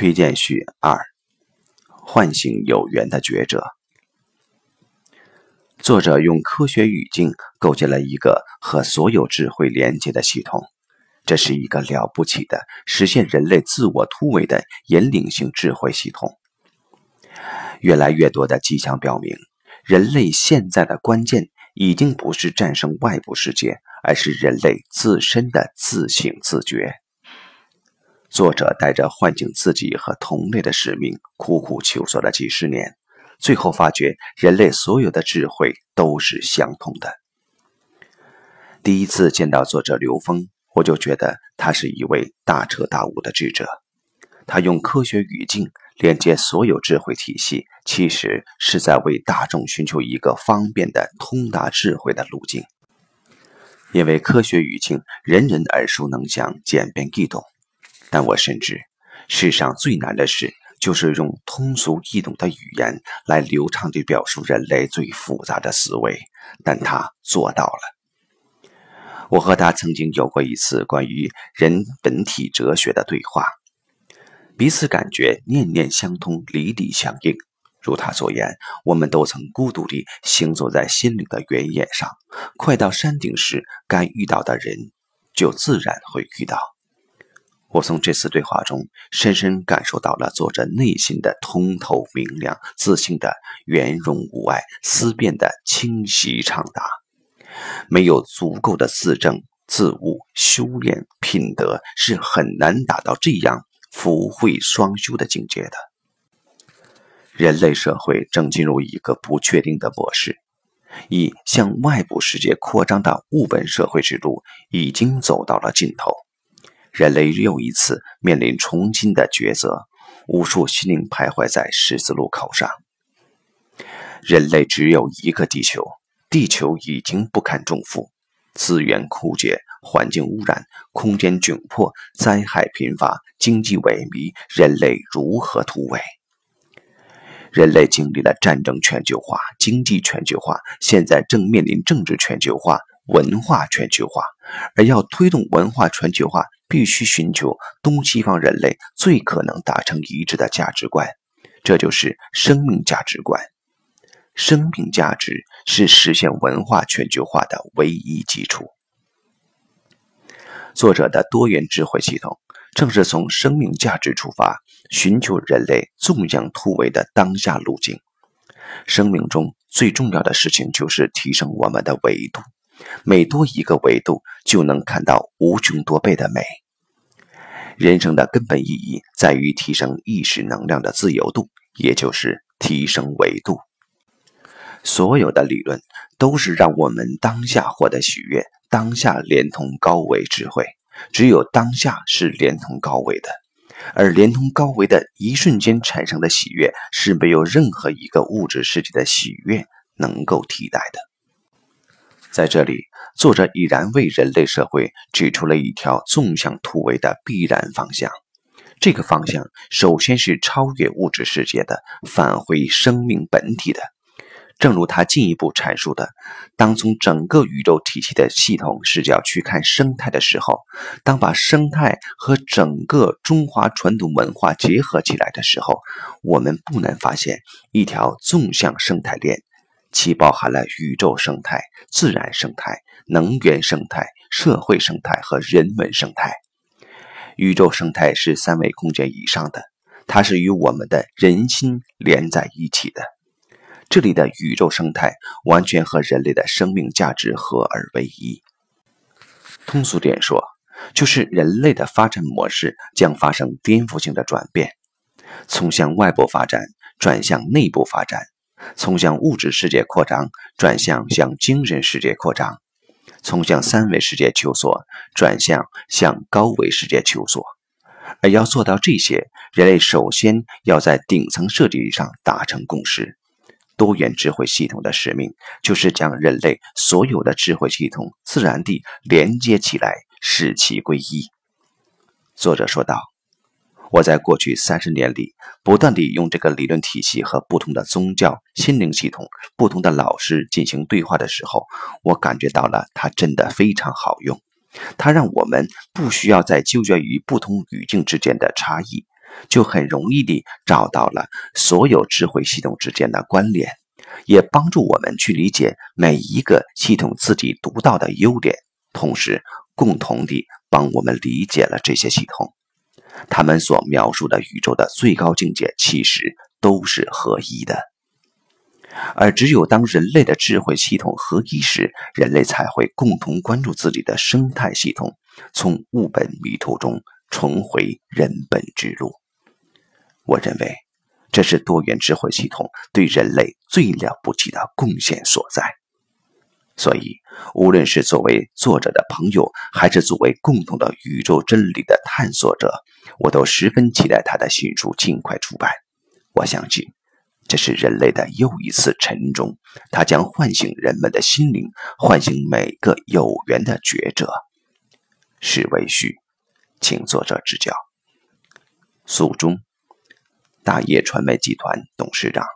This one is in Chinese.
推荐序二：唤醒有缘的觉者。作者用科学语境构建了一个和所有智慧连接的系统，这是一个了不起的实现人类自我突围的引领性智慧系统。越来越多的迹象表明，人类现在的关键已经不是战胜外部世界，而是人类自身的自省自觉。作者带着唤醒自己和同类的使命，苦苦求索了几十年，最后发觉人类所有的智慧都是相通的。第一次见到作者刘峰，我就觉得他是一位大彻大悟的智者。他用科学语境连接所有智慧体系，其实是在为大众寻求一个方便的通达智慧的路径。因为科学语境人人耳熟能详，简便易懂。但我深知，世上最难的事，就是用通俗易懂的语言来流畅地表述人类最复杂的思维。但他做到了。我和他曾经有过一次关于人本体哲学的对话，彼此感觉念念相通，理理相应。如他所言，我们都曾孤独地行走在心灵的原野上，快到山顶时，该遇到的人就自然会遇到。我从这次对话中深深感受到了作者内心的通透明亮、自信的圆融无碍、思辨的清晰畅达。没有足够的自证、自悟、修炼品德，是很难达到这样福慧双修的境界的。人类社会正进入一个不确定的模式，以向外部世界扩张的物本社会之路已经走到了尽头。人类又一次面临重新的抉择，无数心灵徘徊在十字路口上。人类只有一个地球，地球已经不堪重负，资源枯竭，环境污染，空间窘迫，灾害频发，经济萎靡，人类如何突围？人类经历了战争全球化、经济全球化，现在正面临政治全球化、文化全球化，而要推动文化全球化。必须寻求东西方人类最可能达成一致的价值观，这就是生命价值观。生命价值是实现文化全球化的唯一基础。作者的多元智慧系统正是从生命价值出发，寻求人类纵向突围的当下路径。生命中最重要的事情就是提升我们的维度。每多一个维度，就能看到无穷多倍的美。人生的根本意义在于提升意识能量的自由度，也就是提升维度。所有的理论都是让我们当下获得喜悦，当下连通高维智慧。只有当下是连通高维的，而连通高维的一瞬间产生的喜悦，是没有任何一个物质世界的喜悦能够替代的。在这里，作者已然为人类社会指出了一条纵向突围的必然方向。这个方向首先是超越物质世界的，返回生命本体的。正如他进一步阐述的，当从整个宇宙体系的系统视角去看生态的时候，当把生态和整个中华传统文化结合起来的时候，我们不难发现一条纵向生态链。其包含了宇宙生态、自然生态、能源生态、社会生态和人文生态。宇宙生态是三维空间以上的，它是与我们的人心连在一起的。这里的宇宙生态完全和人类的生命价值合而为一。通俗点说，就是人类的发展模式将发生颠覆性的转变，从向外部发展转向内部发展。从向物质世界扩张转向向精神世界扩张，从向三维世界求索转向向高维世界求索。而要做到这些，人类首先要在顶层设计上达成共识。多元智慧系统的使命就是将人类所有的智慧系统自然地连接起来，使其归一。作者说道。我在过去三十年里，不断地用这个理论体系和不同的宗教、心灵系统、不同的老师进行对话的时候，我感觉到了它真的非常好用。它让我们不需要再纠结于不同语境之间的差异，就很容易地找到了所有智慧系统之间的关联，也帮助我们去理解每一个系统自己独到的优点，同时共同地帮我们理解了这些系统。他们所描述的宇宙的最高境界，其实都是合一的。而只有当人类的智慧系统合一时，人类才会共同关注自己的生态系统，从物本迷途中重回人本之路。我认为，这是多元智慧系统对人类最了不起的贡献所在。所以，无论是作为作者的朋友，还是作为共同的宇宙真理的探索者，我都十分期待他的新书尽快出版。我相信。这是人类的又一次沉重，它将唤醒人们的心灵，唤醒每个有缘的觉者。是为序，请作者指教。肃中，大业传媒集团董事长。